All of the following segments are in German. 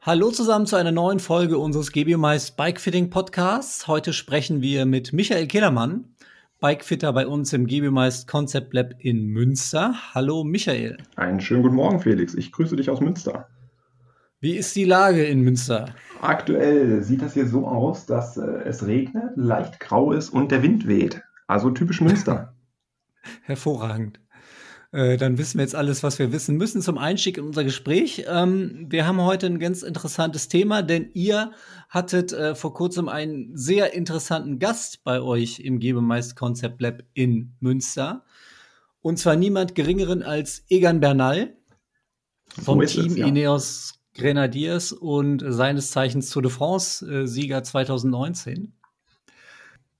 Hallo zusammen zu einer neuen Folge unseres GBMeist Bikefitting Podcasts. Heute sprechen wir mit Michael Kellermann, Bikefitter bei uns im GBMeist Concept Lab in Münster. Hallo Michael. Einen schönen guten Morgen, Felix. Ich grüße dich aus Münster. Wie ist die Lage in Münster? Aktuell sieht das hier so aus, dass äh, es regnet, leicht grau ist und der Wind weht. Also typisch Münster. Hervorragend. Äh, dann wissen wir jetzt alles, was wir wissen müssen zum Einstieg in unser Gespräch. Ähm, wir haben heute ein ganz interessantes Thema, denn ihr hattet äh, vor kurzem einen sehr interessanten Gast bei euch im Gebemeist Concept Lab in Münster. Und zwar niemand geringeren als Egan Bernal vom so Team es, ja. Ineos Grenadiers und seines Zeichens Tour de France äh, Sieger 2019.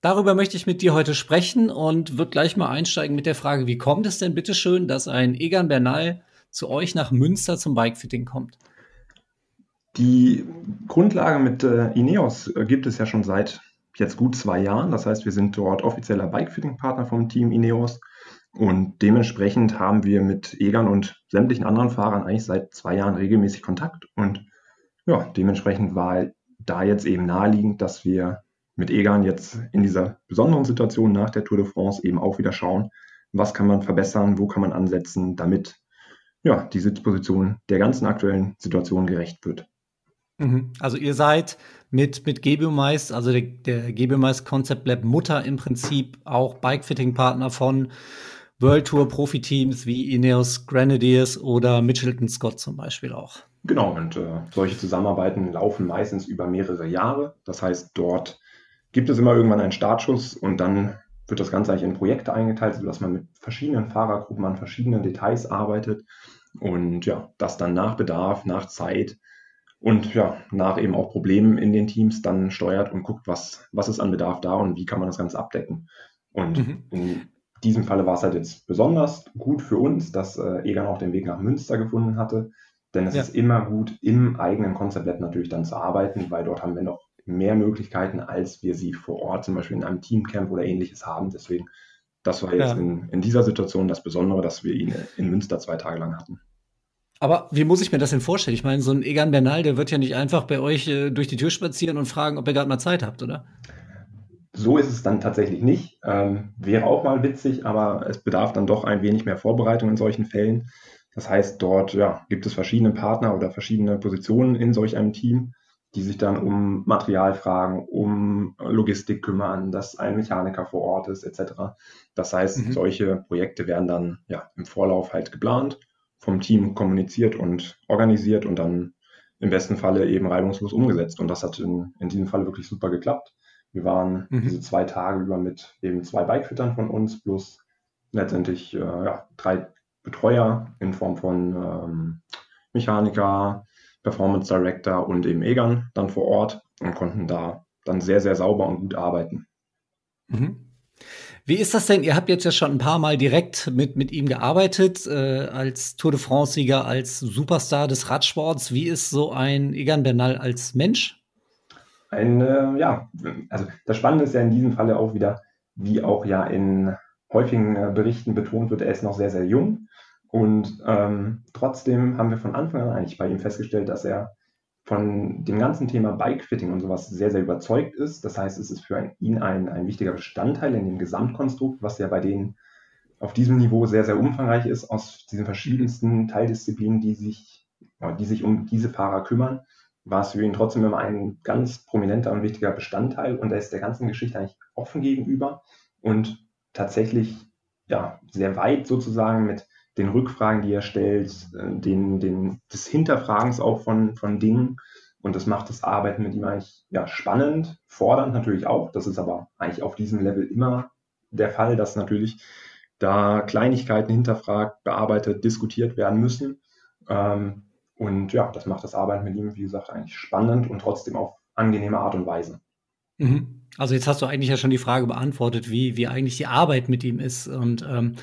Darüber möchte ich mit dir heute sprechen und würde gleich mal einsteigen mit der Frage, wie kommt es denn bitte schön, dass ein Egan Bernal zu euch nach Münster zum Bikefitting kommt? Die Grundlage mit äh, Ineos äh, gibt es ja schon seit jetzt gut zwei Jahren. Das heißt, wir sind dort offizieller Bikefitting-Partner vom Team Ineos. Und dementsprechend haben wir mit Egan und sämtlichen anderen Fahrern eigentlich seit zwei Jahren regelmäßig Kontakt. Und ja, dementsprechend war da jetzt eben naheliegend, dass wir mit Egan jetzt in dieser besonderen Situation nach der Tour de France eben auch wieder schauen, was kann man verbessern, wo kann man ansetzen, damit ja, diese Position der ganzen aktuellen Situation gerecht wird. Mhm. Also ihr seid mit, mit Gebemeist, also der, der Gebemeist Concept Lab Mutter im Prinzip auch Bikefitting-Partner von World Tour Profiteams wie Ineos Grenadiers oder Mitchelton Scott zum Beispiel auch. Genau, und äh, solche Zusammenarbeiten laufen meistens über mehrere Jahre. Das heißt, dort gibt es immer irgendwann einen Startschuss und dann wird das Ganze eigentlich in Projekte eingeteilt, sodass man mit verschiedenen Fahrergruppen an verschiedenen Details arbeitet und ja, das dann nach Bedarf, nach Zeit und ja, nach eben auch Problemen in den Teams dann steuert und guckt, was, was ist an Bedarf da und wie kann man das Ganze abdecken. Und mhm. in diesem Falle war es halt jetzt besonders gut für uns, dass äh, Egan auch den Weg nach Münster gefunden hatte, denn es ja. ist immer gut, im eigenen Konzept natürlich dann zu arbeiten, weil dort haben wir noch mehr Möglichkeiten, als wir sie vor Ort zum Beispiel in einem Teamcamp oder ähnliches haben. Deswegen, das war jetzt ja. in, in dieser Situation das Besondere, dass wir ihn in Münster zwei Tage lang hatten. Aber wie muss ich mir das denn vorstellen? Ich meine, so ein Egan Bernal, der wird ja nicht einfach bei euch äh, durch die Tür spazieren und fragen, ob ihr gerade mal Zeit habt, oder? So ist es dann tatsächlich nicht. Ähm, wäre auch mal witzig, aber es bedarf dann doch ein wenig mehr Vorbereitung in solchen Fällen. Das heißt, dort ja, gibt es verschiedene Partner oder verschiedene Positionen in solch einem Team die sich dann um Materialfragen, um Logistik kümmern, dass ein Mechaniker vor Ort ist, etc. Das heißt, mhm. solche Projekte werden dann ja, im Vorlauf halt geplant, vom Team kommuniziert und organisiert und dann im besten Falle eben reibungslos umgesetzt. Und das hat in, in diesem Fall wirklich super geklappt. Wir waren mhm. diese zwei Tage über mit eben zwei Bikefittern von uns plus letztendlich äh, ja, drei Betreuer in Form von ähm, Mechaniker, Performance Director und eben Egan dann vor Ort und konnten da dann sehr, sehr sauber und gut arbeiten. Mhm. Wie ist das denn? Ihr habt jetzt ja schon ein paar Mal direkt mit, mit ihm gearbeitet, äh, als Tour de France-Sieger, als Superstar des Radsports. Wie ist so ein Egan Bernal als Mensch? Ein, äh, ja, also das Spannende ist ja in diesem Falle auch wieder, wie auch ja in häufigen äh, Berichten betont wird, er ist noch sehr, sehr jung. Und ähm, trotzdem haben wir von Anfang an eigentlich bei ihm festgestellt, dass er von dem ganzen Thema Bikefitting und sowas sehr, sehr überzeugt ist. Das heißt, es ist für ihn ein, ein wichtiger Bestandteil in dem Gesamtkonstrukt, was ja bei denen auf diesem Niveau sehr, sehr umfangreich ist, aus diesen verschiedensten Teildisziplinen, die sich, die sich um diese Fahrer kümmern, war es für ihn trotzdem immer ein ganz prominenter und wichtiger Bestandteil und er ist der ganzen Geschichte eigentlich offen gegenüber und tatsächlich ja, sehr weit sozusagen mit den Rückfragen, die er stellt, äh, den, den, des Hinterfragens auch von, von Dingen. Und das macht das Arbeiten mit ihm eigentlich ja, spannend, fordernd natürlich auch. Das ist aber eigentlich auf diesem Level immer der Fall, dass natürlich da Kleinigkeiten hinterfragt, bearbeitet, diskutiert werden müssen. Ähm, und ja, das macht das Arbeiten mit ihm, wie gesagt, eigentlich spannend und trotzdem auf angenehme Art und Weise. Mhm. Also jetzt hast du eigentlich ja schon die Frage beantwortet, wie, wie eigentlich die Arbeit mit ihm ist. Und ähm,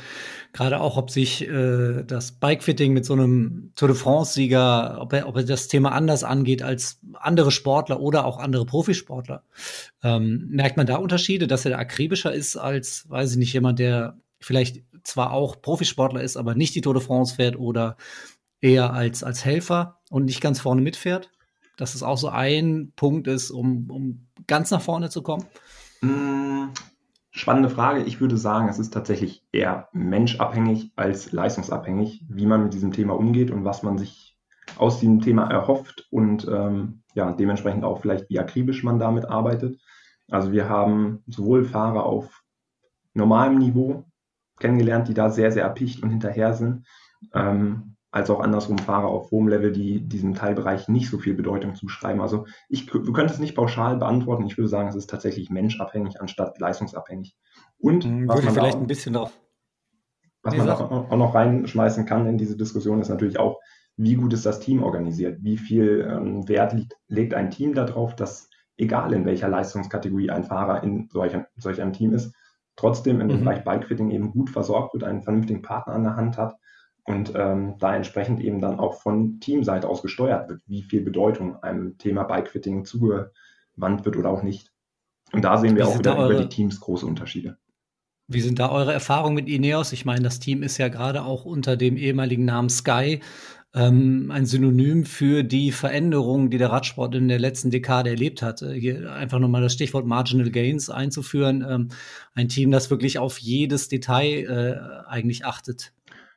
gerade auch, ob sich äh, das Bikefitting mit so einem Tour de France-Sieger, ob er, ob er das Thema anders angeht als andere Sportler oder auch andere Profisportler. Ähm, merkt man da Unterschiede, dass er da akribischer ist als, weiß ich nicht, jemand, der vielleicht zwar auch Profisportler ist, aber nicht die Tour de France fährt oder eher als, als Helfer und nicht ganz vorne mitfährt? dass es auch so ein Punkt ist, um, um ganz nach vorne zu kommen? Hm, spannende Frage. Ich würde sagen, es ist tatsächlich eher menschabhängig als leistungsabhängig, wie man mit diesem Thema umgeht und was man sich aus diesem Thema erhofft und ähm, ja, dementsprechend auch vielleicht, wie akribisch man damit arbeitet. Also wir haben sowohl Fahrer auf normalem Niveau kennengelernt, die da sehr, sehr erpicht und hinterher sind, ähm, als auch andersrum Fahrer auf hohem Level, die diesem Teilbereich nicht so viel Bedeutung zuschreiben. Also ich wir können es nicht pauschal beantworten. Ich würde sagen, es ist tatsächlich menschabhängig anstatt leistungsabhängig. Und mhm, was man vielleicht auch, ein bisschen drauf. Was man auch, noch reinschmeißen kann in diese Diskussion, ist natürlich auch, wie gut ist das Team organisiert? Wie viel ähm, Wert liegt, legt ein Team darauf, dass egal in welcher Leistungskategorie ein Fahrer in solch, solch einem Team ist, trotzdem in dem mhm. Bereich Bikefitting eben gut versorgt wird, einen vernünftigen Partner an der Hand hat und ähm, da entsprechend eben dann auch von Teamseite aus gesteuert wird, wie viel Bedeutung einem Thema Bikefitting zugewandt wird oder auch nicht. Und da sehen wir auch wieder eure, über die Teams große Unterschiede. Wie sind da eure Erfahrungen mit Ineos? Ich meine, das Team ist ja gerade auch unter dem ehemaligen Namen Sky ähm, ein Synonym für die Veränderungen, die der Radsport in der letzten Dekade erlebt hat. Äh, hier einfach nochmal das Stichwort Marginal Gains einzuführen. Ähm, ein Team, das wirklich auf jedes Detail äh, eigentlich achtet.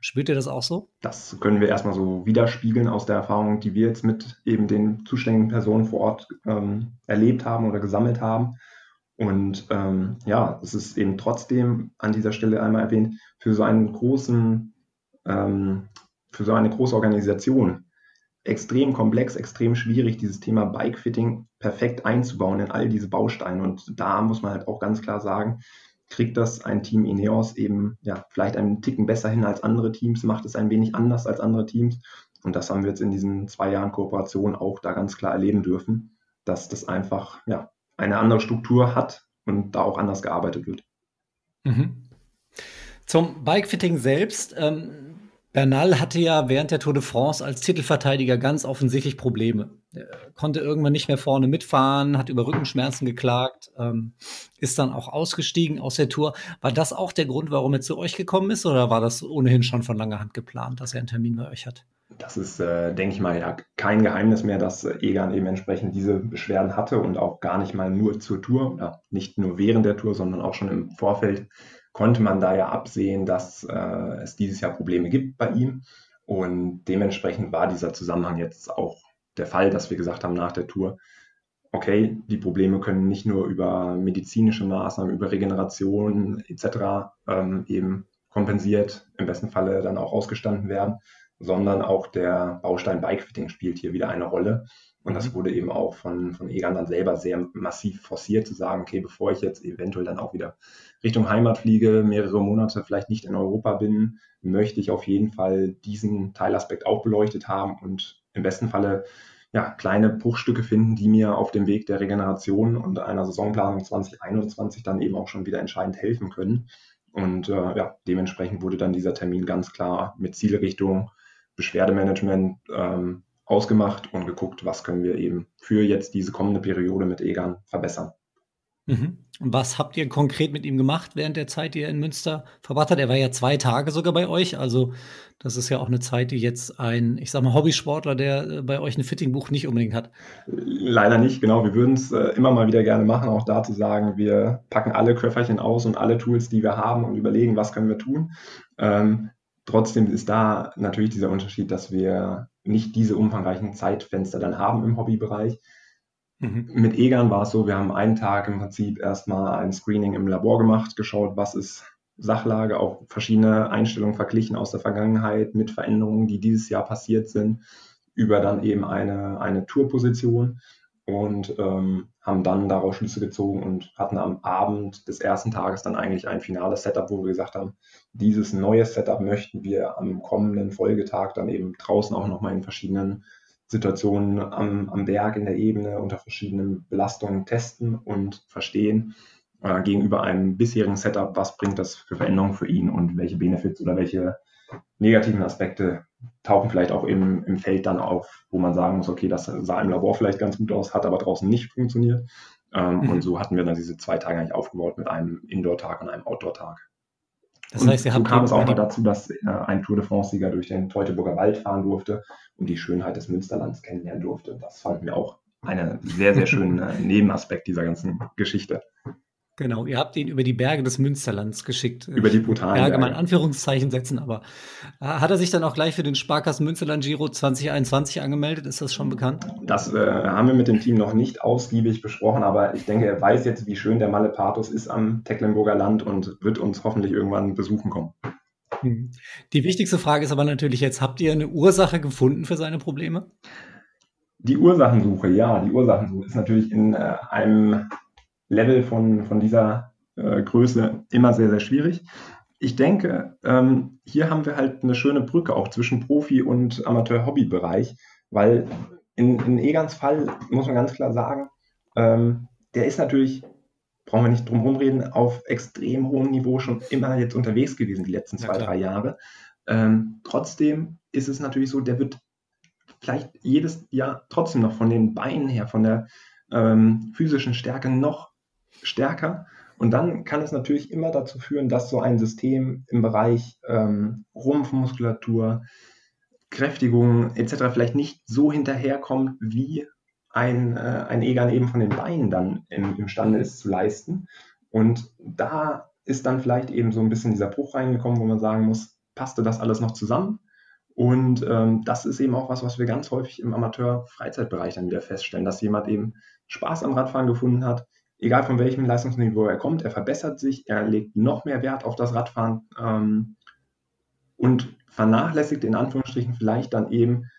Spürt ihr das auch so? Das können wir erstmal so widerspiegeln aus der Erfahrung, die wir jetzt mit eben den zuständigen Personen vor Ort ähm, erlebt haben oder gesammelt haben. Und ähm, ja, es ist eben trotzdem an dieser Stelle einmal erwähnt, für so einen großen ähm, für so eine große Organisation extrem komplex, extrem schwierig, dieses Thema Bikefitting perfekt einzubauen in all diese Bausteine. Und da muss man halt auch ganz klar sagen, kriegt das ein Team Ineos eben ja vielleicht einen Ticken besser hin als andere Teams, macht es ein wenig anders als andere Teams. Und das haben wir jetzt in diesen zwei Jahren Kooperation auch da ganz klar erleben dürfen, dass das einfach ja eine andere Struktur hat und da auch anders gearbeitet wird. Mhm. Zum Bikefitting selbst. Ähm Bernal hatte ja während der Tour de France als Titelverteidiger ganz offensichtlich Probleme. Er konnte irgendwann nicht mehr vorne mitfahren, hat über Rückenschmerzen geklagt, ähm, ist dann auch ausgestiegen aus der Tour. War das auch der Grund, warum er zu euch gekommen ist, oder war das ohnehin schon von langer Hand geplant, dass er einen Termin bei euch hat? Das ist, äh, denke ich mal, ja kein Geheimnis mehr, dass Egan eben entsprechend diese Beschwerden hatte und auch gar nicht mal nur zur Tour oder nicht nur während der Tour, sondern auch schon im Vorfeld konnte man da ja absehen, dass äh, es dieses Jahr Probleme gibt bei ihm. Und dementsprechend war dieser Zusammenhang jetzt auch der Fall, dass wir gesagt haben nach der Tour, okay, die Probleme können nicht nur über medizinische Maßnahmen, über Regeneration etc. Ähm, eben kompensiert, im besten Falle dann auch ausgestanden werden, sondern auch der Baustein Bikefitting spielt hier wieder eine Rolle. Und das mhm. wurde eben auch von, von Egan dann selber sehr massiv forciert, zu sagen, okay, bevor ich jetzt eventuell dann auch wieder Richtung Heimat fliege, mehrere Monate vielleicht nicht in Europa bin, möchte ich auf jeden Fall diesen Teilaspekt auch beleuchtet haben und im besten Falle ja, kleine Bruchstücke finden, die mir auf dem Weg der Regeneration und einer Saisonplanung 2021 dann eben auch schon wieder entscheidend helfen können. Und äh, ja, dementsprechend wurde dann dieser Termin ganz klar mit Zielrichtung Beschwerdemanagement ähm, ausgemacht und geguckt, was können wir eben für jetzt diese kommende Periode mit Egan verbessern. Mhm. Was habt ihr konkret mit ihm gemacht während der Zeit, die er in Münster verbracht hat? Er war ja zwei Tage sogar bei euch. Also, das ist ja auch eine Zeit, die jetzt ein, ich sag mal, Hobbysportler, der äh, bei euch ein Fittingbuch nicht unbedingt hat. Leider nicht, genau. Wir würden es äh, immer mal wieder gerne machen, auch da zu sagen, wir packen alle Köfferchen aus und alle Tools, die wir haben und überlegen, was können wir tun. Ähm, trotzdem ist da natürlich dieser Unterschied, dass wir nicht diese umfangreichen Zeitfenster dann haben im Hobbybereich. Mhm. Mit Egan war es so, wir haben einen Tag im Prinzip erstmal ein Screening im Labor gemacht, geschaut, was ist Sachlage, auch verschiedene Einstellungen verglichen aus der Vergangenheit mit Veränderungen, die dieses Jahr passiert sind, über dann eben eine, eine Tourposition und ähm, haben dann daraus Schlüsse gezogen und hatten am Abend des ersten Tages dann eigentlich ein finales Setup, wo wir gesagt haben, dieses neue Setup möchten wir am kommenden Folgetag dann eben draußen auch nochmal in verschiedenen Situationen am, am Berg, in der Ebene, unter verschiedenen Belastungen testen und verstehen äh, gegenüber einem bisherigen Setup, was bringt das für Veränderungen für ihn und welche Benefits oder welche negativen Aspekte tauchen vielleicht auch im, im Feld dann auf, wo man sagen muss, okay, das sah im Labor vielleicht ganz gut aus, hat aber draußen nicht funktioniert. Ähm, mhm. Und so hatten wir dann diese zwei Tage eigentlich aufgebaut mit einem Indoor-Tag und einem Outdoor-Tag. Das heißt, ihr habt so kam es auch mal dazu, dass äh, ein Tour de France-Sieger durch den Teutoburger Wald fahren durfte und die Schönheit des Münsterlands kennenlernen durfte. Das fanden wir auch einen sehr, sehr schönen äh, Nebenaspekt dieser ganzen Geschichte. Genau, ihr habt ihn über die Berge des Münsterlands geschickt. Über die brutalen Berge. Berge mal in Anführungszeichen setzen, aber äh, hat er sich dann auch gleich für den Sparkassen Münsterland Giro 2021 angemeldet? Ist das schon bekannt? Das äh, haben wir mit dem Team noch nicht ausgiebig besprochen, aber ich denke, er weiß jetzt, wie schön der Malepatus ist am Tecklenburger Land und wird uns hoffentlich irgendwann besuchen kommen. Hm. Die wichtigste Frage ist aber natürlich jetzt, habt ihr eine Ursache gefunden für seine Probleme? Die Ursachensuche, ja, die Ursachensuche ist natürlich in äh, einem Level von, von dieser äh, Größe immer sehr, sehr schwierig. Ich denke, ähm, hier haben wir halt eine schöne Brücke auch zwischen Profi- und Amateur-Hobby-Bereich, weil in, in Egans Fall muss man ganz klar sagen, ähm, der ist natürlich, brauchen wir nicht drum herum reden, auf extrem hohem Niveau schon immer jetzt unterwegs gewesen, die letzten zwei, ja, drei Jahre. Ähm, trotzdem ist es natürlich so, der wird vielleicht jedes Jahr trotzdem noch von den Beinen her, von der ähm, physischen Stärke noch stärker. Und dann kann es natürlich immer dazu führen, dass so ein System im Bereich ähm, Rumpfmuskulatur, Kräftigung etc. vielleicht nicht so hinterherkommt, wie ein, äh, ein Egan eben von den Beinen dann im, imstande ist zu leisten. Und da ist dann vielleicht eben so ein bisschen dieser Bruch reingekommen, wo man sagen muss, passte das alles noch zusammen? Und ähm, das ist eben auch was, was wir ganz häufig im Amateur-Freizeitbereich dann wieder feststellen, dass jemand eben Spaß am Radfahren gefunden hat, egal von welchem Leistungsniveau er kommt, er verbessert sich, er legt noch mehr Wert auf das Radfahren ähm, und vernachlässigt in Anführungsstrichen vielleicht dann eben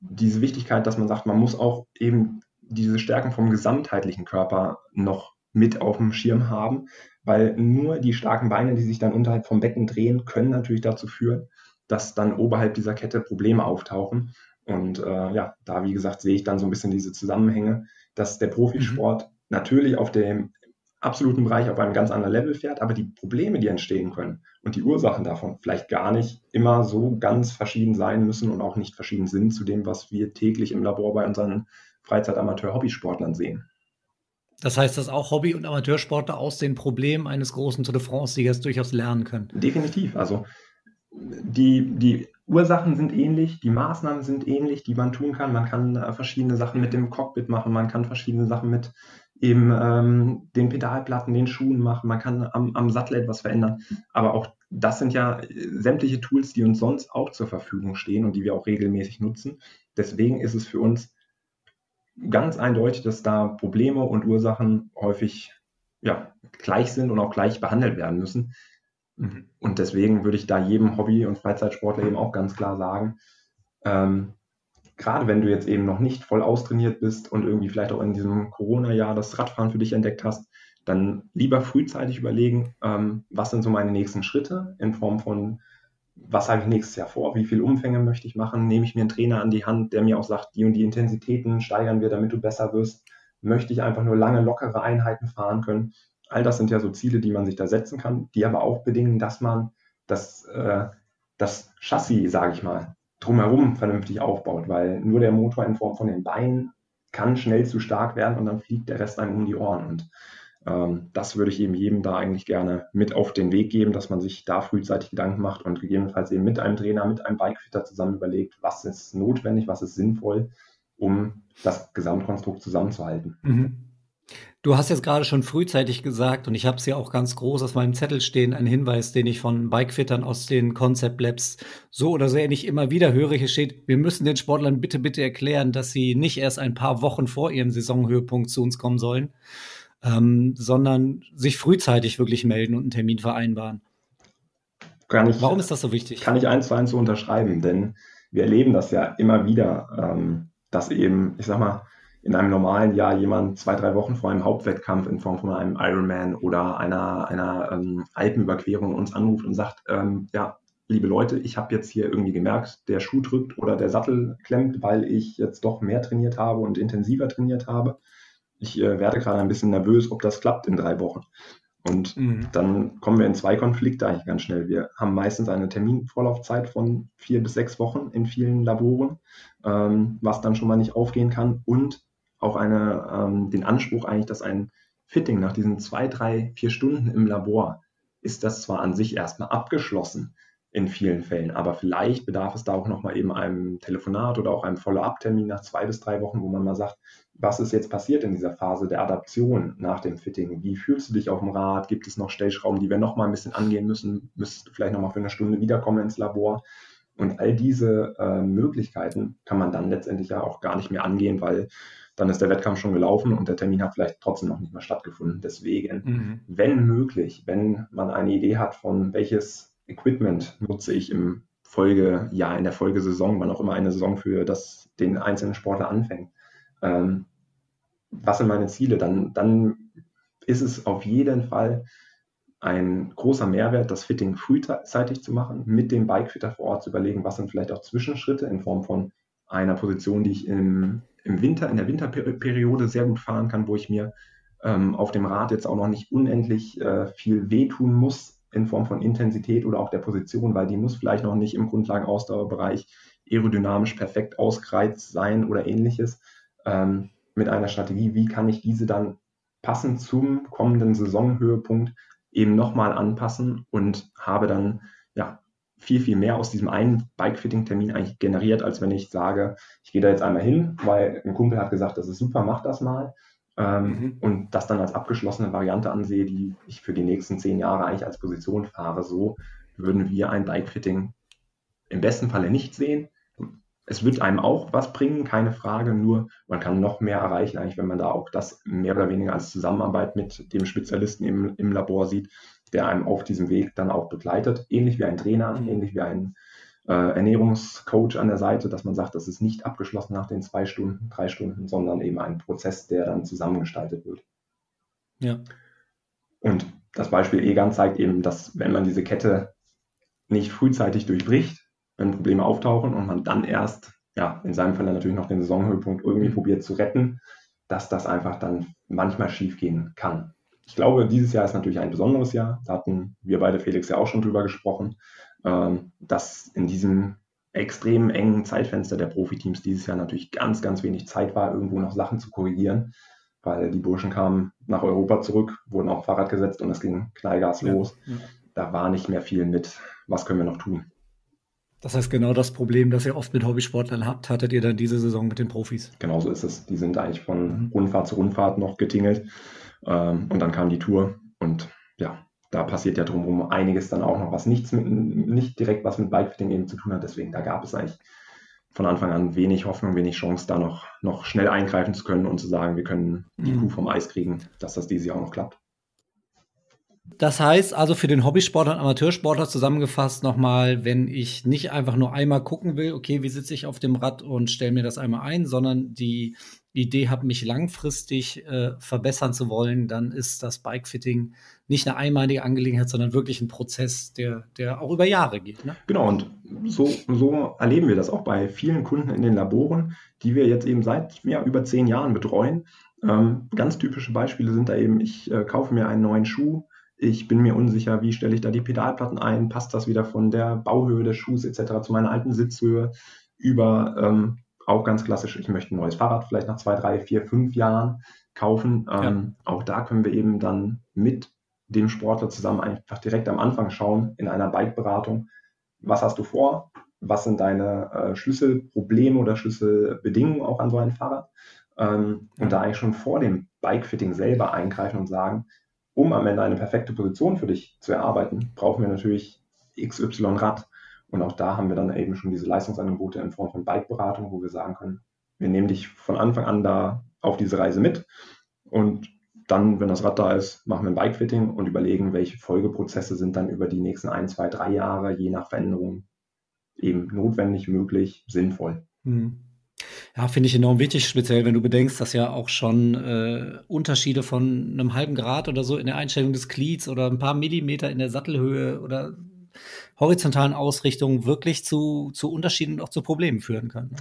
diese Wichtigkeit, dass man sagt, man muss auch eben diese Stärken vom gesamtheitlichen Körper noch mit auf dem Schirm haben, weil nur die starken Beine, die sich dann unterhalb vom Becken drehen, können natürlich dazu führen, dass dann oberhalb dieser Kette Probleme auftauchen. Und äh, ja, da wie gesagt sehe ich dann so ein bisschen diese Zusammenhänge, dass der Profisport mhm natürlich auf dem absoluten Bereich auf einem ganz anderen Level fährt, aber die Probleme, die entstehen können und die Ursachen davon vielleicht gar nicht immer so ganz verschieden sein müssen und auch nicht verschieden sind zu dem, was wir täglich im Labor bei unseren Freizeit-Amateur-Hobbysportlern sehen. Das heißt, dass auch Hobby- und Amateursportler aus den Problemen eines großen Tour de France-Siegers durchaus lernen können. Definitiv. Also die, die Ursachen sind ähnlich, die Maßnahmen sind ähnlich, die man tun kann. Man kann äh, verschiedene Sachen mit dem Cockpit machen, man kann verschiedene Sachen mit eben ähm, den Pedalplatten, den Schuhen machen, man kann am, am Sattel etwas verändern. Aber auch das sind ja äh, sämtliche Tools, die uns sonst auch zur Verfügung stehen und die wir auch regelmäßig nutzen. Deswegen ist es für uns ganz eindeutig, dass da Probleme und Ursachen häufig ja, gleich sind und auch gleich behandelt werden müssen. Mhm. Und deswegen würde ich da jedem Hobby- und Freizeitsportler eben auch ganz klar sagen, ähm, gerade wenn du jetzt eben noch nicht voll austrainiert bist und irgendwie vielleicht auch in diesem Corona-Jahr das Radfahren für dich entdeckt hast, dann lieber frühzeitig überlegen, ähm, was sind so meine nächsten Schritte in Form von, was habe ich nächstes Jahr vor, wie viele Umfänge möchte ich machen, nehme ich mir einen Trainer an die Hand, der mir auch sagt, die und die Intensitäten steigern wir, damit du besser wirst, möchte ich einfach nur lange, lockere Einheiten fahren können. All das sind ja so Ziele, die man sich da setzen kann, die aber auch bedingen, dass man das, äh, das Chassis, sage ich mal, drumherum vernünftig aufbaut, weil nur der Motor in Form von den Beinen kann schnell zu stark werden und dann fliegt der Rest einem um die Ohren. Und ähm, das würde ich eben jedem da eigentlich gerne mit auf den Weg geben, dass man sich da frühzeitig Gedanken macht und gegebenenfalls eben mit einem Trainer, mit einem Bikefitter zusammen überlegt, was ist notwendig, was ist sinnvoll, um das Gesamtkonstrukt zusammenzuhalten. Mhm. Du hast jetzt gerade schon frühzeitig gesagt, und ich habe es ja auch ganz groß auf meinem Zettel stehen, ein Hinweis, den ich von Bikefittern aus den Concept Labs so oder so ähnlich immer wieder höre. Hier steht, wir müssen den Sportlern bitte, bitte erklären, dass sie nicht erst ein paar Wochen vor ihrem Saisonhöhepunkt zu uns kommen sollen, ähm, sondern sich frühzeitig wirklich melden und einen Termin vereinbaren. Ich, Warum ist das so wichtig? Kann ich eins zu eins so unterschreiben, denn wir erleben das ja immer wieder, ähm, dass eben, ich sag mal, in einem normalen Jahr jemand zwei, drei Wochen vor einem Hauptwettkampf in Form von einem Ironman oder einer, einer ähm, Alpenüberquerung uns anruft und sagt, ähm, ja, liebe Leute, ich habe jetzt hier irgendwie gemerkt, der Schuh drückt oder der Sattel klemmt, weil ich jetzt doch mehr trainiert habe und intensiver trainiert habe. Ich äh, werde gerade ein bisschen nervös, ob das klappt in drei Wochen. Und mhm. dann kommen wir in zwei Konflikte eigentlich ganz schnell. Wir haben meistens eine Terminvorlaufzeit von vier bis sechs Wochen in vielen Laboren, ähm, was dann schon mal nicht aufgehen kann. Und auch eine, ähm, den Anspruch eigentlich, dass ein Fitting nach diesen zwei, drei, vier Stunden im Labor ist das zwar an sich erstmal abgeschlossen in vielen Fällen, aber vielleicht bedarf es da auch nochmal eben einem Telefonat oder auch einem Follow-up-Termin nach zwei bis drei Wochen, wo man mal sagt, was ist jetzt passiert in dieser Phase der Adaption nach dem Fitting? Wie fühlst du dich auf dem Rad? Gibt es noch Stellschrauben, die wir nochmal ein bisschen angehen müssen? Müsstest du vielleicht nochmal für eine Stunde wiederkommen ins Labor? Und all diese äh, Möglichkeiten kann man dann letztendlich ja auch gar nicht mehr angehen, weil dann ist der Wettkampf schon gelaufen und der Termin hat vielleicht trotzdem noch nicht mal stattgefunden. Deswegen, mhm. wenn möglich, wenn man eine Idee hat von welches Equipment nutze ich im Folgejahr, in der Folgesaison, wann auch immer eine Saison für das den einzelnen Sportler anfängt, ähm, was sind meine Ziele, dann, dann ist es auf jeden Fall ein großer Mehrwert, das Fitting frühzeitig zu machen, mit dem Bikefitter vor Ort zu überlegen, was sind vielleicht auch Zwischenschritte in Form von einer Position, die ich im, im Winter, in der Winterperiode sehr gut fahren kann, wo ich mir ähm, auf dem Rad jetzt auch noch nicht unendlich äh, viel wehtun muss in Form von Intensität oder auch der Position, weil die muss vielleicht noch nicht im Grundlagenausdauerbereich aerodynamisch perfekt ausgereizt sein oder ähnliches. Ähm, mit einer Strategie, wie kann ich diese dann passend zum kommenden Saisonhöhepunkt eben nochmal anpassen und habe dann ja viel, viel mehr aus diesem einen Bike-Fitting-Termin eigentlich generiert, als wenn ich sage, ich gehe da jetzt einmal hin, weil ein Kumpel hat gesagt, das ist super, mach das mal. Ähm, mhm. Und das dann als abgeschlossene Variante ansehe, die ich für die nächsten zehn Jahre eigentlich als Position fahre. So würden wir ein Bike-Fitting im besten Falle nicht sehen. Es wird einem auch was bringen, keine Frage, nur man kann noch mehr erreichen, eigentlich, wenn man da auch das mehr oder weniger als Zusammenarbeit mit dem Spezialisten im, im Labor sieht, der einem auf diesem Weg dann auch begleitet, ähnlich wie ein Trainer, mhm. ähnlich wie ein äh, Ernährungscoach an der Seite, dass man sagt, das ist nicht abgeschlossen nach den zwei Stunden, drei Stunden, sondern eben ein Prozess, der dann zusammengestaltet wird. Ja. Und das Beispiel Egan zeigt eben, dass wenn man diese Kette nicht frühzeitig durchbricht, wenn Probleme auftauchen und man dann erst, ja, in seinem Fall natürlich noch den Saisonhöhepunkt irgendwie mhm. probiert zu retten, dass das einfach dann manchmal schiefgehen kann. Ich glaube, dieses Jahr ist natürlich ein besonderes Jahr. Da hatten wir beide, Felix, ja auch schon drüber gesprochen, ähm, dass in diesem extrem engen Zeitfenster der Profiteams dieses Jahr natürlich ganz, ganz wenig Zeit war, irgendwo noch Sachen zu korrigieren, weil die Burschen kamen nach Europa zurück, wurden auf Fahrrad gesetzt und es ging knallgas los. Ja, ja. Da war nicht mehr viel mit, was können wir noch tun. Das heißt, genau das Problem, das ihr oft mit Hobbysportlern habt, hattet ihr dann diese Saison mit den Profis. Genau so ist es. Die sind eigentlich von mhm. Rundfahrt zu Rundfahrt noch getingelt. Ähm, und dann kam die Tour. Und ja, da passiert ja drumherum einiges dann auch noch, was nichts mit, nicht direkt was mit Bikefitting eben zu tun hat. Deswegen, da gab es eigentlich von Anfang an wenig Hoffnung, wenig Chance, da noch, noch schnell eingreifen zu können und zu sagen, wir können die mhm. Kuh vom Eis kriegen, dass das dieses Jahr auch noch klappt. Das heißt also für den Hobbysportler und Amateursportler zusammengefasst nochmal, wenn ich nicht einfach nur einmal gucken will, okay, wie sitze ich auf dem Rad und stelle mir das einmal ein, sondern die Idee habe, mich langfristig äh, verbessern zu wollen, dann ist das Bikefitting nicht eine einmalige Angelegenheit, sondern wirklich ein Prozess, der, der auch über Jahre geht. Ne? Genau, und so, so erleben wir das auch bei vielen Kunden in den Laboren, die wir jetzt eben seit ja, über zehn Jahren betreuen. Ähm, ganz typische Beispiele sind da eben, ich äh, kaufe mir einen neuen Schuh, ich bin mir unsicher, wie stelle ich da die Pedalplatten ein, passt das wieder von der Bauhöhe des Schuhs etc. zu meiner alten Sitzhöhe über ähm, auch ganz klassisch, ich möchte ein neues Fahrrad vielleicht nach zwei, drei, vier, fünf Jahren kaufen. Ähm, ja. Auch da können wir eben dann mit dem Sportler zusammen einfach direkt am Anfang schauen in einer Bike-Beratung, was hast du vor, was sind deine äh, Schlüsselprobleme oder Schlüsselbedingungen auch an so einem Fahrrad ähm, und da eigentlich schon vor dem Bike-Fitting selber eingreifen und sagen, um am Ende eine perfekte Position für dich zu erarbeiten, brauchen wir natürlich XY Rad. Und auch da haben wir dann eben schon diese Leistungsangebote in Form von Bike-Beratung, wo wir sagen können, wir nehmen dich von Anfang an da auf diese Reise mit und dann, wenn das Rad da ist, machen wir ein Bike-Fitting und überlegen, welche Folgeprozesse sind dann über die nächsten ein, zwei, drei Jahre, je nach Veränderung, eben notwendig, möglich, sinnvoll. Mhm. Ja, finde ich enorm wichtig, speziell wenn du bedenkst, dass ja auch schon äh, Unterschiede von einem halben Grad oder so in der Einstellung des Glieds oder ein paar Millimeter in der Sattelhöhe oder horizontalen Ausrichtung wirklich zu, zu Unterschieden und auch zu Problemen führen können. Ne?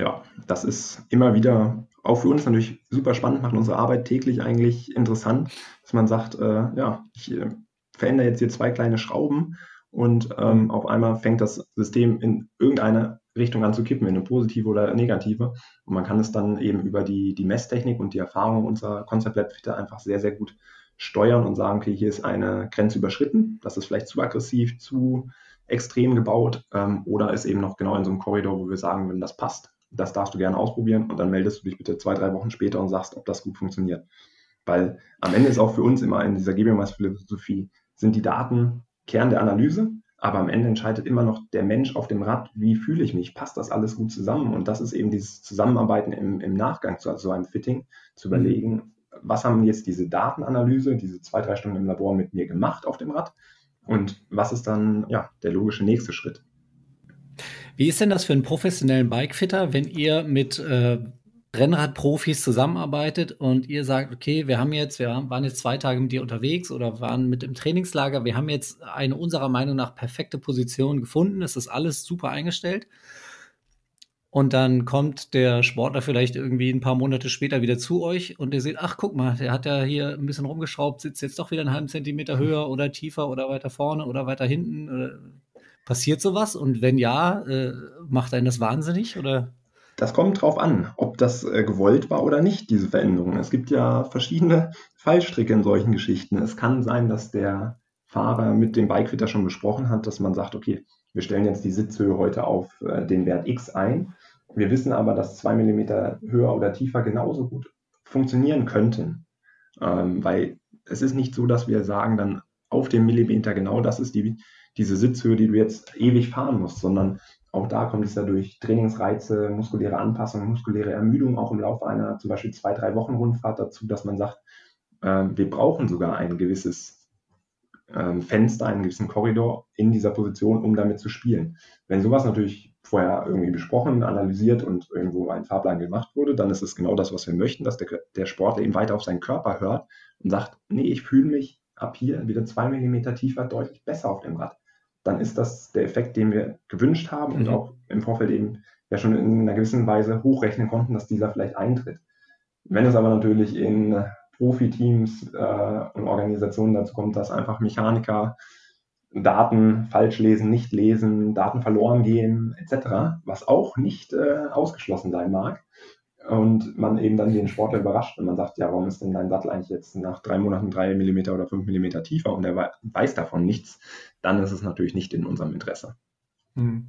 Ja, das ist immer wieder auch für uns natürlich super spannend, macht unsere Arbeit täglich eigentlich interessant, dass man sagt, äh, ja, ich äh, verändere jetzt hier zwei kleine Schrauben und ähm, auf einmal fängt das System in irgendeine Richtung an zu kippen, in eine positive oder negative. Und man kann es dann eben über die, die Messtechnik und die Erfahrung unserer Concept Lab Fitter einfach sehr, sehr gut steuern und sagen, okay, hier ist eine Grenze überschritten, das ist vielleicht zu aggressiv, zu extrem gebaut ähm, oder ist eben noch genau in so einem Korridor, wo wir sagen, wenn das passt, das darfst du gerne ausprobieren und dann meldest du dich bitte zwei, drei Wochen später und sagst, ob das gut funktioniert. Weil am Ende ist auch für uns immer in dieser GBMS-Philosophie, sind die Daten Kern der Analyse, aber am Ende entscheidet immer noch der Mensch auf dem Rad, wie fühle ich mich, passt das alles gut zusammen? Und das ist eben dieses Zusammenarbeiten im, im Nachgang zu so einem Fitting, zu mhm. überlegen, was haben jetzt diese Datenanalyse, diese zwei, drei Stunden im Labor mit mir gemacht auf dem Rad und was ist dann ja, der logische nächste Schritt. Wie ist denn das für einen professionellen Bikefitter, wenn ihr mit äh, Rennradprofis zusammenarbeitet und ihr sagt, okay, wir haben jetzt, wir waren jetzt zwei Tage mit dir unterwegs oder waren mit im Trainingslager, wir haben jetzt eine unserer Meinung nach perfekte Position gefunden, es ist alles super eingestellt. Und dann kommt der Sportler vielleicht irgendwie ein paar Monate später wieder zu euch und ihr seht, ach guck mal, der hat ja hier ein bisschen rumgeschraubt, sitzt jetzt doch wieder einen halben Zentimeter höher oder tiefer oder weiter vorne oder weiter hinten. Oder passiert sowas? Und wenn ja, äh, macht einen das wahnsinnig oder? Das kommt drauf an, ob das äh, gewollt war oder nicht, diese Veränderung. Es gibt ja verschiedene Fallstricke in solchen Geschichten. Es kann sein, dass der Fahrer mit dem Bikefitter schon besprochen hat, dass man sagt, okay, wir stellen jetzt die Sitzhöhe heute auf äh, den Wert X ein wir wissen aber, dass zwei Millimeter höher oder tiefer genauso gut funktionieren könnten. Ähm, weil es ist nicht so, dass wir sagen dann auf dem Millimeter genau das ist die, diese Sitzhöhe, die du jetzt ewig fahren musst, sondern auch da kommt es ja durch Trainingsreize, muskuläre Anpassung, muskuläre Ermüdung auch im Laufe einer zum Beispiel zwei, drei Wochen Rundfahrt dazu, dass man sagt, äh, wir brauchen sogar ein gewisses äh, Fenster, einen gewissen Korridor in dieser Position, um damit zu spielen. Wenn sowas natürlich vorher irgendwie besprochen, analysiert und irgendwo ein Fahrplan gemacht wurde, dann ist es genau das, was wir möchten, dass der, der Sportler eben weiter auf seinen Körper hört und sagt, nee, ich fühle mich ab hier wieder zwei Millimeter tiefer deutlich besser auf dem Rad. Dann ist das der Effekt, den wir gewünscht haben mhm. und auch im Vorfeld eben ja schon in einer gewissen Weise hochrechnen konnten, dass dieser vielleicht eintritt. Wenn es aber natürlich in Profiteams äh, und Organisationen dazu kommt, dass einfach Mechaniker Daten falsch lesen, nicht lesen, Daten verloren gehen, etc., was auch nicht äh, ausgeschlossen sein mag. Und man eben dann den Sportler überrascht und man sagt, ja, warum ist denn dein Sattel eigentlich jetzt nach drei Monaten drei Millimeter oder fünf Millimeter tiefer und er weiß davon nichts, dann ist es natürlich nicht in unserem Interesse. Hm.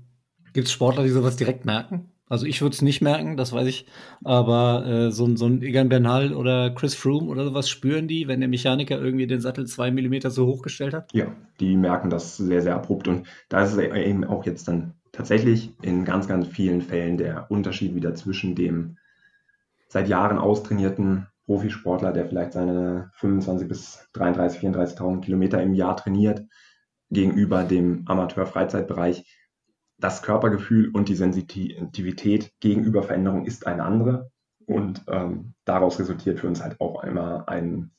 Gibt es Sportler, die sowas direkt merken? Also ich würde es nicht merken, das weiß ich. Aber äh, so, so ein Egan Bernal oder Chris Froome oder sowas spüren die, wenn der Mechaniker irgendwie den Sattel zwei Millimeter so hochgestellt hat? Ja, die merken das sehr, sehr abrupt. Und da ist es eben auch jetzt dann tatsächlich in ganz, ganz vielen Fällen der Unterschied wieder zwischen dem seit Jahren austrainierten Profisportler, der vielleicht seine 25 bis 33, 34.000 Kilometer im Jahr trainiert, gegenüber dem Amateur-Freizeitbereich das Körpergefühl und die Sensitivität gegenüber Veränderung ist eine andere. Und ähm, daraus resultiert für uns halt auch immer ein,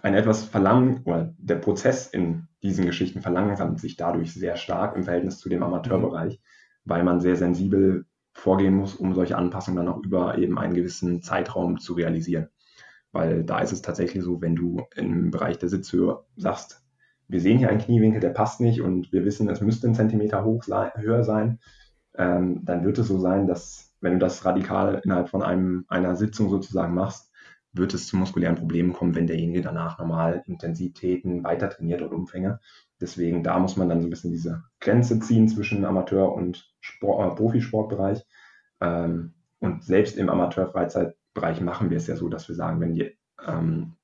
ein etwas Verlangen, oder der Prozess in diesen Geschichten verlangsamt sich dadurch sehr stark im Verhältnis zu dem Amateurbereich, weil man sehr sensibel vorgehen muss, um solche Anpassungen dann auch über eben einen gewissen Zeitraum zu realisieren. Weil da ist es tatsächlich so, wenn du im Bereich der Sitzhöhe sagst, wir sehen hier einen Kniewinkel, der passt nicht und wir wissen, es müsste ein Zentimeter hoch sein, höher sein, ähm, dann wird es so sein, dass wenn du das radikal innerhalb von einem, einer Sitzung sozusagen machst, wird es zu muskulären Problemen kommen, wenn derjenige danach normal Intensitäten weiter trainiert und Umfänge. Deswegen, da muss man dann so ein bisschen diese Grenze ziehen zwischen Amateur- und Sport, äh, Profisportbereich. Ähm, und selbst im Amateur-Freizeitbereich machen wir es ja so, dass wir sagen, wenn die ähm,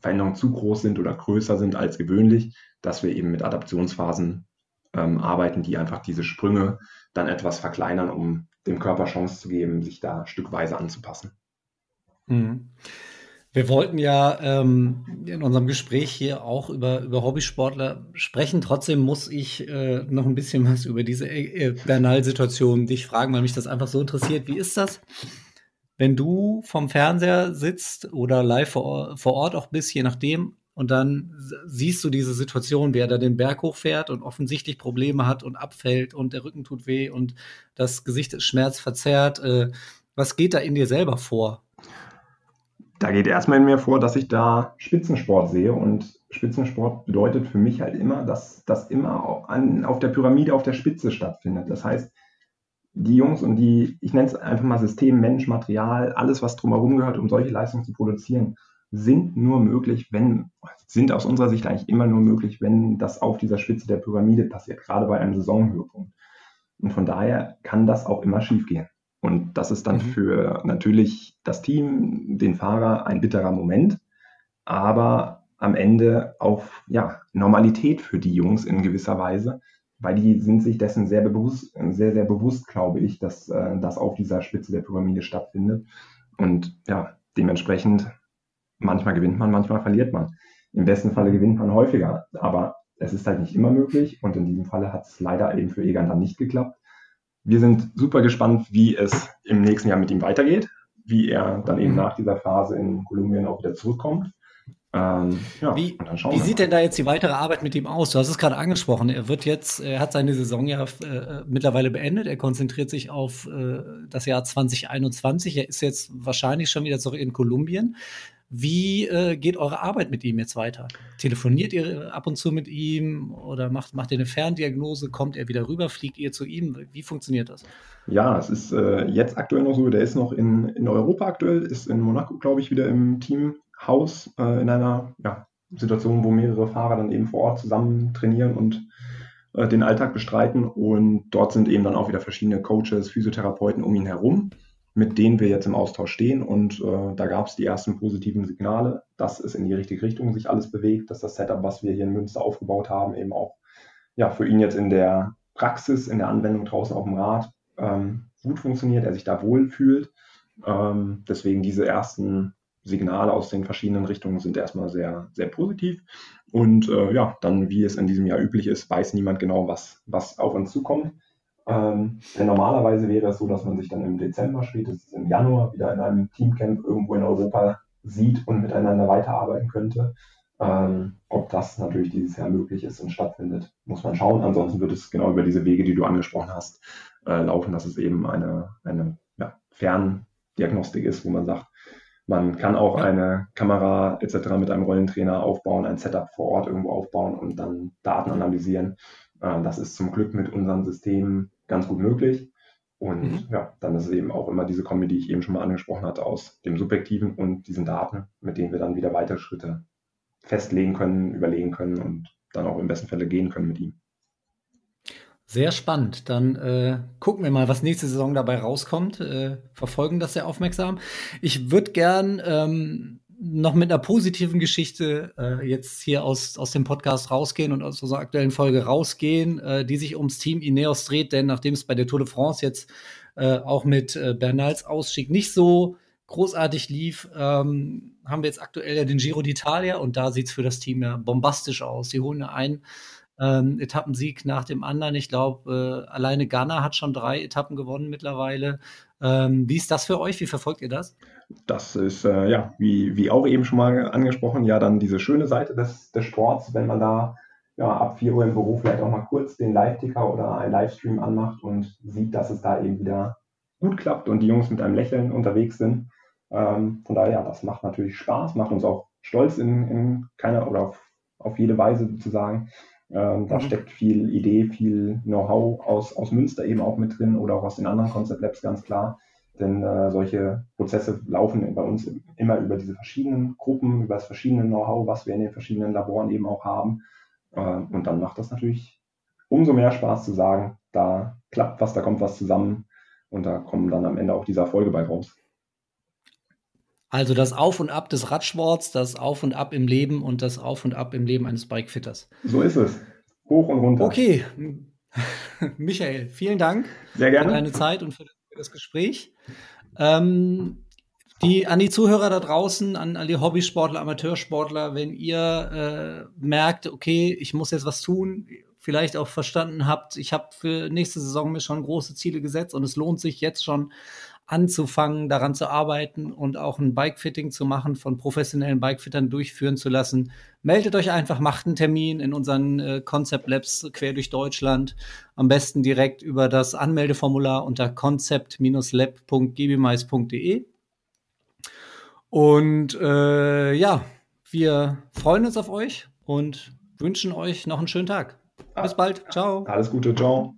Veränderungen zu groß sind oder größer sind als gewöhnlich, dass wir eben mit Adaptionsphasen ähm, arbeiten, die einfach diese Sprünge dann etwas verkleinern, um dem Körper Chance zu geben, sich da stückweise anzupassen. Mhm. Wir wollten ja ähm, in unserem Gespräch hier auch über, über Hobbysportler sprechen. Trotzdem muss ich äh, noch ein bisschen was über diese äh, Bernal-Situation dich fragen, weil mich das einfach so interessiert. Wie ist das? wenn du vom Fernseher sitzt oder live vor, vor Ort auch bist, je nachdem, und dann siehst du diese Situation, wie er da den Berg hochfährt und offensichtlich Probleme hat und abfällt und der Rücken tut weh und das Gesicht ist schmerzverzerrt. Äh, was geht da in dir selber vor? Da geht erstmal in mir vor, dass ich da Spitzensport sehe und Spitzensport bedeutet für mich halt immer, dass das immer an, auf der Pyramide auf der Spitze stattfindet. Das heißt, die Jungs und die, ich nenne es einfach mal System, Mensch, Material, alles, was drumherum gehört, um solche Leistungen zu produzieren, sind nur möglich, wenn, sind aus unserer Sicht eigentlich immer nur möglich, wenn das auf dieser Spitze der Pyramide passiert, gerade bei einem Saisonhöhepunkt. Und von daher kann das auch immer schiefgehen. Und das ist dann mhm. für natürlich das Team, den Fahrer ein bitterer Moment, aber am Ende auch ja, Normalität für die Jungs in gewisser Weise, weil die sind sich dessen sehr bewusst, sehr, sehr bewusst, glaube ich, dass äh, das auf dieser Spitze der Pyramide stattfindet. Und ja, dementsprechend, manchmal gewinnt man, manchmal verliert man. Im besten Falle gewinnt man häufiger, aber es ist halt nicht immer möglich und in diesem Falle hat es leider eben für Egan dann nicht geklappt. Wir sind super gespannt, wie es im nächsten Jahr mit ihm weitergeht, wie er dann eben mhm. nach dieser Phase in Kolumbien auch wieder zurückkommt. Ähm, ja, wie, wie sieht denn da jetzt die weitere Arbeit mit ihm aus? Du hast es gerade angesprochen. Er wird jetzt, er hat seine Saison ja äh, mittlerweile beendet. Er konzentriert sich auf äh, das Jahr 2021. Er ist jetzt wahrscheinlich schon wieder zurück in Kolumbien. Wie äh, geht eure Arbeit mit ihm jetzt weiter? Telefoniert ihr ab und zu mit ihm oder macht, macht ihr eine Ferndiagnose? Kommt er wieder rüber? Fliegt ihr zu ihm? Wie funktioniert das? Ja, es ist äh, jetzt aktuell noch so, der ist noch in, in Europa aktuell, ist in Monaco, glaube ich, wieder im Teamhaus äh, in einer ja, Situation, wo mehrere Fahrer dann eben vor Ort zusammen trainieren und äh, den Alltag bestreiten. Und dort sind eben dann auch wieder verschiedene Coaches, Physiotherapeuten um ihn herum mit denen wir jetzt im Austausch stehen. Und äh, da gab es die ersten positiven Signale, dass es in die richtige Richtung sich alles bewegt, dass das Setup, was wir hier in Münster aufgebaut haben, eben auch ja, für ihn jetzt in der Praxis, in der Anwendung draußen auf dem Rad ähm, gut funktioniert, er sich da wohlfühlt. Ähm, deswegen diese ersten Signale aus den verschiedenen Richtungen sind erstmal sehr, sehr positiv. Und äh, ja, dann, wie es in diesem Jahr üblich ist, weiß niemand genau, was, was auf uns zukommt. Ähm, denn normalerweise wäre es so, dass man sich dann im Dezember, spätestens im Januar, wieder in einem Teamcamp irgendwo in Europa sieht und miteinander weiterarbeiten könnte. Ähm, ob das natürlich dieses Jahr möglich ist und stattfindet, muss man schauen. Ansonsten wird es genau über diese Wege, die du angesprochen hast, äh, laufen, dass es eben eine, eine ja, Ferndiagnostik ist, wo man sagt, man kann auch eine Kamera etc. mit einem Rollentrainer aufbauen, ein Setup vor Ort irgendwo aufbauen und dann Daten analysieren. Äh, das ist zum Glück mit unseren Systemen ganz gut möglich. Und mhm. ja, dann ist es eben auch immer diese Kombi, die ich eben schon mal angesprochen hatte, aus dem Subjektiven und diesen Daten, mit denen wir dann wieder weitere Schritte festlegen können, überlegen können und dann auch im besten Falle gehen können mit ihm. Sehr spannend. Dann äh, gucken wir mal, was nächste Saison dabei rauskommt. Äh, verfolgen das sehr aufmerksam. Ich würde gern ähm, noch mit einer positiven Geschichte äh, jetzt hier aus, aus dem Podcast rausgehen und aus unserer aktuellen Folge rausgehen, äh, die sich ums Team Ineos dreht, denn nachdem es bei der Tour de France jetzt äh, auch mit äh, Bernals Ausstieg nicht so großartig lief, ähm, haben wir jetzt aktuell ja den Giro d'Italia und da sieht es für das Team ja bombastisch aus. Sie holen einen ähm, Etappensieg nach dem anderen. Ich glaube, äh, alleine Ghana hat schon drei Etappen gewonnen mittlerweile. Ähm, wie ist das für euch? Wie verfolgt ihr das? Das ist äh, ja, wie, wie auch eben schon mal angesprochen, ja dann diese schöne Seite des, des Sports, wenn man da ja, ab 4 Uhr im Büro vielleicht auch mal kurz den Live-Ticker oder einen Livestream anmacht und sieht, dass es da eben wieder gut klappt und die Jungs mit einem Lächeln unterwegs sind. Ähm, von daher, ja, das macht natürlich Spaß, macht uns auch stolz in, in keiner oder auf, auf jede Weise sozusagen. Ähm, da mhm. steckt viel Idee, viel Know-how aus, aus Münster eben auch mit drin oder auch aus den anderen Concept Labs ganz klar. Denn äh, solche Prozesse laufen bei uns immer über diese verschiedenen Gruppen, über das verschiedene Know-how, was wir in den verschiedenen Laboren eben auch haben. Äh, und dann macht das natürlich umso mehr Spaß zu sagen, da klappt was, da kommt was zusammen und da kommen dann am Ende auch diese Erfolge bei raus. Also das Auf und Ab des Radsports, das Auf und Ab im Leben und das Auf und Ab im Leben eines Bikefitters. So ist es. Hoch und runter. Okay. Michael, vielen Dank Sehr gerne. für deine Zeit und für das Gespräch. Ähm, die, an die Zuhörer da draußen, an, die Hobbysportler, Amateursportler, wenn ihr äh, merkt, okay, ich muss jetzt was tun, vielleicht auch verstanden habt, ich habe für nächste Saison mir schon große Ziele gesetzt und es lohnt sich jetzt schon anzufangen, daran zu arbeiten und auch ein Bikefitting zu machen, von professionellen Bikefittern durchführen zu lassen. Meldet euch einfach, macht einen Termin in unseren äh, Concept Labs quer durch Deutschland. Am besten direkt über das Anmeldeformular unter concept-lab.gbmais.de. Und äh, ja, wir freuen uns auf euch und wünschen euch noch einen schönen Tag. Bis bald. Ciao. Alles Gute. Ciao.